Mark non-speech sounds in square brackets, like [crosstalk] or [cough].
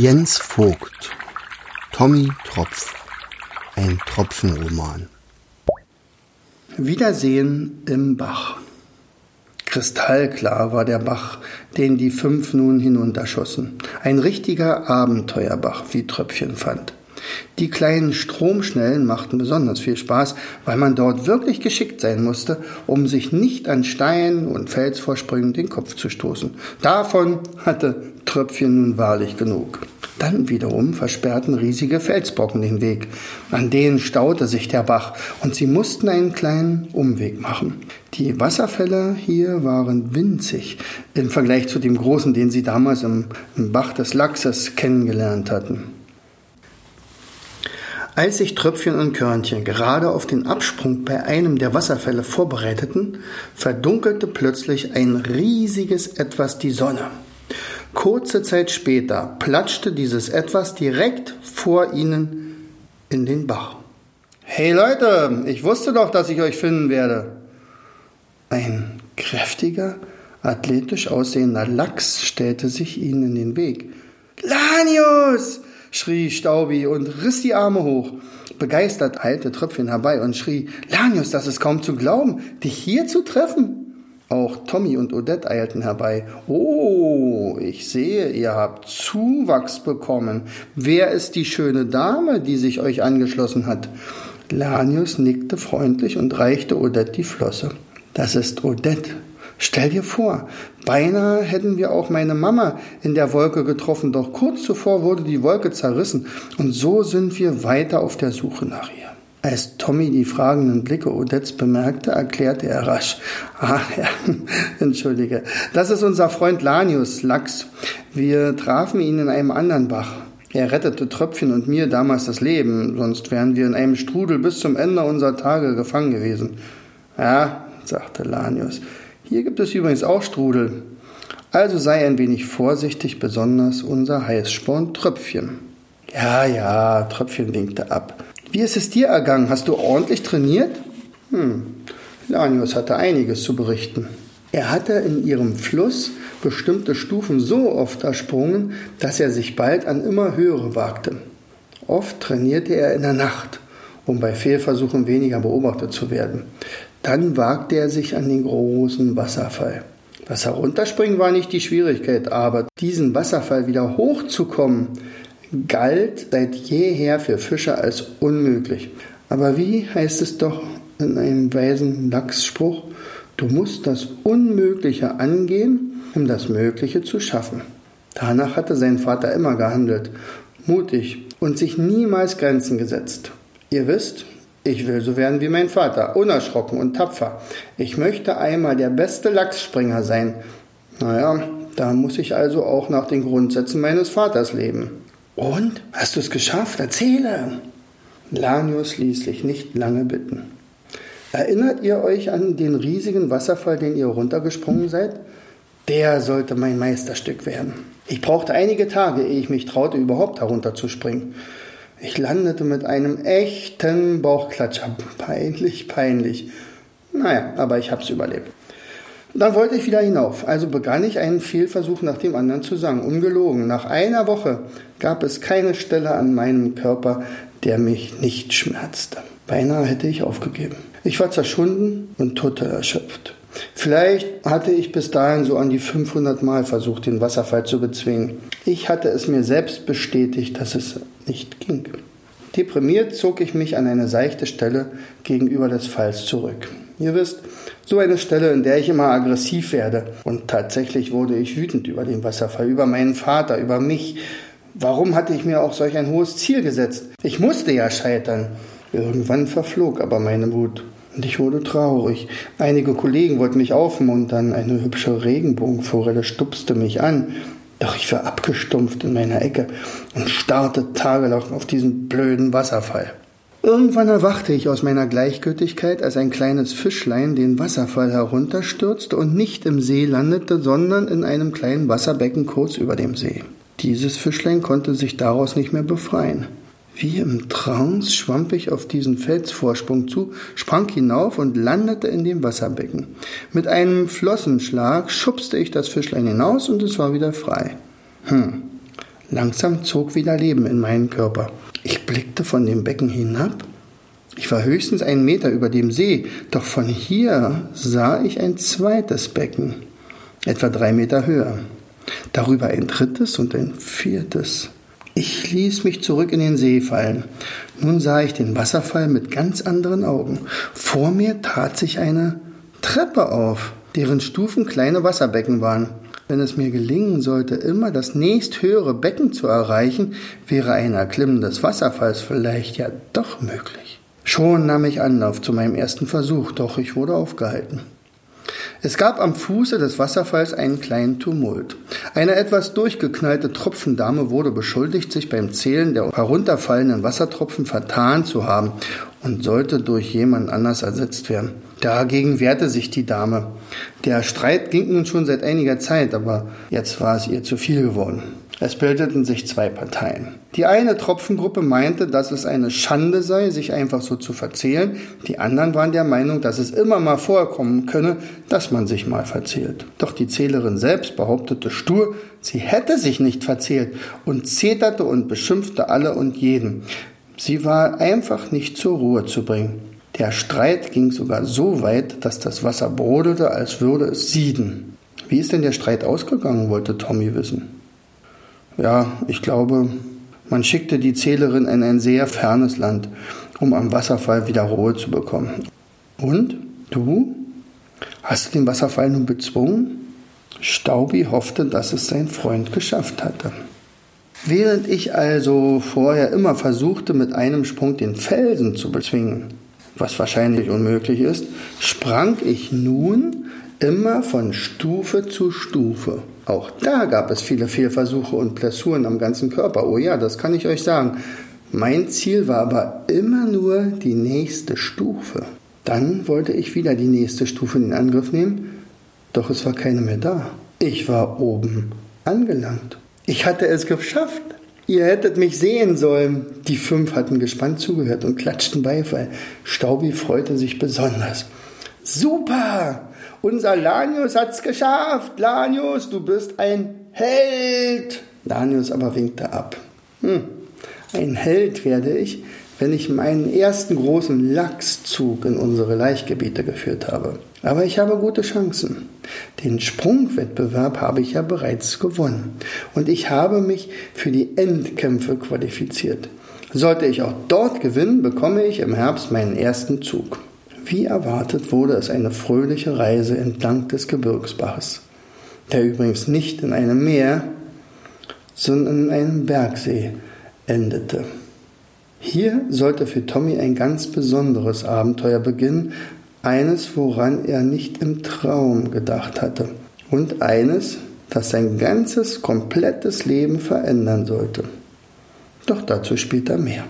Jens Vogt Tommy Tropf Ein Tropfenroman Wiedersehen im Bach Kristallklar war der Bach, den die fünf nun hinunterschossen. Ein richtiger Abenteuerbach, wie Tröpfchen fand. Die kleinen Stromschnellen machten besonders viel Spaß, weil man dort wirklich geschickt sein musste, um sich nicht an Stein und Felsvorsprüngen den Kopf zu stoßen. Davon hatte Tröpfchen nun wahrlich genug. Dann wiederum versperrten riesige Felsbrocken den Weg. An denen staute sich der Bach und sie mussten einen kleinen Umweg machen. Die Wasserfälle hier waren winzig im Vergleich zu dem großen, den sie damals im, im Bach des Lachses kennengelernt hatten. Als sich Tröpfchen und Körnchen gerade auf den Absprung bei einem der Wasserfälle vorbereiteten, verdunkelte plötzlich ein riesiges Etwas die Sonne. Kurze Zeit später platschte dieses Etwas direkt vor ihnen in den Bach. Hey Leute, ich wusste doch, dass ich euch finden werde. Ein kräftiger, athletisch aussehender Lachs stellte sich ihnen in den Weg. Lanius! Schrie Staubi und riss die Arme hoch. Begeistert eilte Tröpfchen herbei und schrie, Lanius, das ist kaum zu glauben, dich hier zu treffen. Auch Tommy und Odette eilten herbei. Oh, ich sehe, ihr habt Zuwachs bekommen. Wer ist die schöne Dame, die sich euch angeschlossen hat? Lanius nickte freundlich und reichte Odette die Flosse. Das ist Odette, Stell dir vor, beinahe hätten wir auch meine Mama in der Wolke getroffen, doch kurz zuvor wurde die Wolke zerrissen und so sind wir weiter auf der Suche nach ihr. Als Tommy die fragenden Blicke Odettes bemerkte, erklärte er rasch. [laughs] Ah, ja, entschuldige. Das ist unser Freund Lanius, Lachs. Wir trafen ihn in einem anderen Bach. Er rettete Tröpfchen und mir damals das Leben, sonst wären wir in einem Strudel bis zum Ende unserer Tage gefangen gewesen. Ja, sagte Lanius. Hier gibt es übrigens auch Strudel. Also sei ein wenig vorsichtig, besonders unser Heißsporn Tröpfchen. Ja, ja, Tröpfchen winkte ab. Wie ist es dir ergangen? Hast du ordentlich trainiert? Hm, Lanius hatte einiges zu berichten. Er hatte in ihrem Fluss bestimmte Stufen so oft ersprungen, dass er sich bald an immer höhere wagte. Oft trainierte er in der Nacht, um bei Fehlversuchen weniger beobachtet zu werden. Dann wagte er sich an den großen Wasserfall. Das Herunterspringen war nicht die Schwierigkeit, aber diesen Wasserfall wieder hochzukommen, galt seit jeher für Fischer als unmöglich. Aber wie heißt es doch in einem weisen Lachsspruch, du musst das Unmögliche angehen, um das Mögliche zu schaffen. Danach hatte sein Vater immer gehandelt, mutig und sich niemals Grenzen gesetzt. Ihr wisst, ich will so werden wie mein Vater, unerschrocken und tapfer. Ich möchte einmal der beste Lachsspringer sein. Naja, da muss ich also auch nach den Grundsätzen meines Vaters leben. Und? Hast du es geschafft? Erzähle! Lanius ließ sich nicht lange bitten. Erinnert ihr euch an den riesigen Wasserfall, den ihr runtergesprungen seid? Der sollte mein Meisterstück werden. Ich brauchte einige Tage, ehe ich mich traute, überhaupt herunterzuspringen. Ich landete mit einem echten Bauchklatscher. Peinlich, peinlich. Naja, aber ich hab's überlebt. Dann wollte ich wieder hinauf, also begann ich einen Fehlversuch nach dem anderen zu sagen. Ungelogen, nach einer Woche gab es keine Stelle an meinem Körper, der mich nicht schmerzte. Beinahe hätte ich aufgegeben. Ich war zerschunden und total erschöpft. Vielleicht hatte ich bis dahin so an die 500 Mal versucht, den Wasserfall zu bezwingen. Ich hatte es mir selbst bestätigt, dass es nicht ging. Deprimiert zog ich mich an eine seichte Stelle gegenüber des Falls zurück. Ihr wisst, so eine Stelle, in der ich immer aggressiv werde. Und tatsächlich wurde ich wütend über den Wasserfall, über meinen Vater, über mich. Warum hatte ich mir auch solch ein hohes Ziel gesetzt? Ich musste ja scheitern. Irgendwann verflog aber meine Wut. Und ich wurde traurig. Einige Kollegen wollten mich aufmuntern. Eine hübsche Regenbogenforelle stupste mich an. Doch ich war abgestumpft in meiner Ecke und starrte tagelang auf diesen blöden Wasserfall. Irgendwann erwachte ich aus meiner Gleichgültigkeit, als ein kleines Fischlein den Wasserfall herunterstürzte und nicht im See landete, sondern in einem kleinen Wasserbecken kurz über dem See. Dieses Fischlein konnte sich daraus nicht mehr befreien. Wie im Trance schwamm ich auf diesen Felsvorsprung zu, sprang hinauf und landete in dem Wasserbecken. Mit einem Flossenschlag schubste ich das Fischlein hinaus und es war wieder frei. Hm. Langsam zog wieder Leben in meinen Körper. Ich blickte von dem Becken hinab. Ich war höchstens einen Meter über dem See, doch von hier sah ich ein zweites Becken, etwa drei Meter höher. Darüber ein drittes und ein viertes. Ich ließ mich zurück in den See fallen. Nun sah ich den Wasserfall mit ganz anderen Augen. Vor mir tat sich eine Treppe auf, deren Stufen kleine Wasserbecken waren. Wenn es mir gelingen sollte, immer das nächsthöhere Becken zu erreichen, wäre ein Erklimmen des Wasserfalls vielleicht ja doch möglich. Schon nahm ich Anlauf zu meinem ersten Versuch, doch ich wurde aufgehalten. Es gab am Fuße des Wasserfalls einen kleinen Tumult. Eine etwas durchgeknallte Tropfendame wurde beschuldigt, sich beim Zählen der herunterfallenden Wassertropfen vertan zu haben und sollte durch jemand anders ersetzt werden. Dagegen wehrte sich die Dame. Der Streit ging nun schon seit einiger Zeit, aber jetzt war es ihr zu viel geworden. Es bildeten sich zwei Parteien. Die eine Tropfengruppe meinte, dass es eine Schande sei, sich einfach so zu verzählen. Die anderen waren der Meinung, dass es immer mal vorkommen könne, dass man sich mal verzählt. Doch die Zählerin selbst behauptete stur, sie hätte sich nicht verzählt und zeterte und beschimpfte alle und jeden. Sie war einfach nicht zur Ruhe zu bringen. Der Streit ging sogar so weit, dass das Wasser brodelte, als würde es sieden. Wie ist denn der Streit ausgegangen, wollte Tommy wissen. Ja, ich glaube, man schickte die Zählerin in ein sehr fernes Land, um am Wasserfall wieder Ruhe zu bekommen. Und du? Hast du den Wasserfall nun bezwungen? Staubi hoffte, dass es sein Freund geschafft hatte. Während ich also vorher immer versuchte, mit einem Sprung den Felsen zu bezwingen, was wahrscheinlich unmöglich ist, sprang ich nun immer von Stufe zu Stufe. Auch da gab es viele Fehlversuche und Blessuren am ganzen Körper. Oh ja, das kann ich euch sagen. Mein Ziel war aber immer nur die nächste Stufe. Dann wollte ich wieder die nächste Stufe in Angriff nehmen, doch es war keine mehr da. Ich war oben angelangt. Ich hatte es geschafft. Ihr hättet mich sehen sollen. Die fünf hatten gespannt zugehört und klatschten Beifall. Staubi freute sich besonders. Super! Unser Lanius hat's geschafft. Lanius, du bist ein Held. Lanius aber winkte ab. Hm, ein Held werde ich, wenn ich meinen ersten großen Lachszug in unsere Laichgebiete geführt habe. Aber ich habe gute Chancen. Den Sprungwettbewerb habe ich ja bereits gewonnen. Und ich habe mich für die Endkämpfe qualifiziert. Sollte ich auch dort gewinnen, bekomme ich im Herbst meinen ersten Zug. Wie erwartet wurde es eine fröhliche Reise entlang des Gebirgsbaches, der übrigens nicht in einem Meer, sondern in einem Bergsee endete. Hier sollte für Tommy ein ganz besonderes Abenteuer beginnen, eines, woran er nicht im Traum gedacht hatte und eines, das sein ganzes, komplettes Leben verändern sollte. Doch dazu später mehr.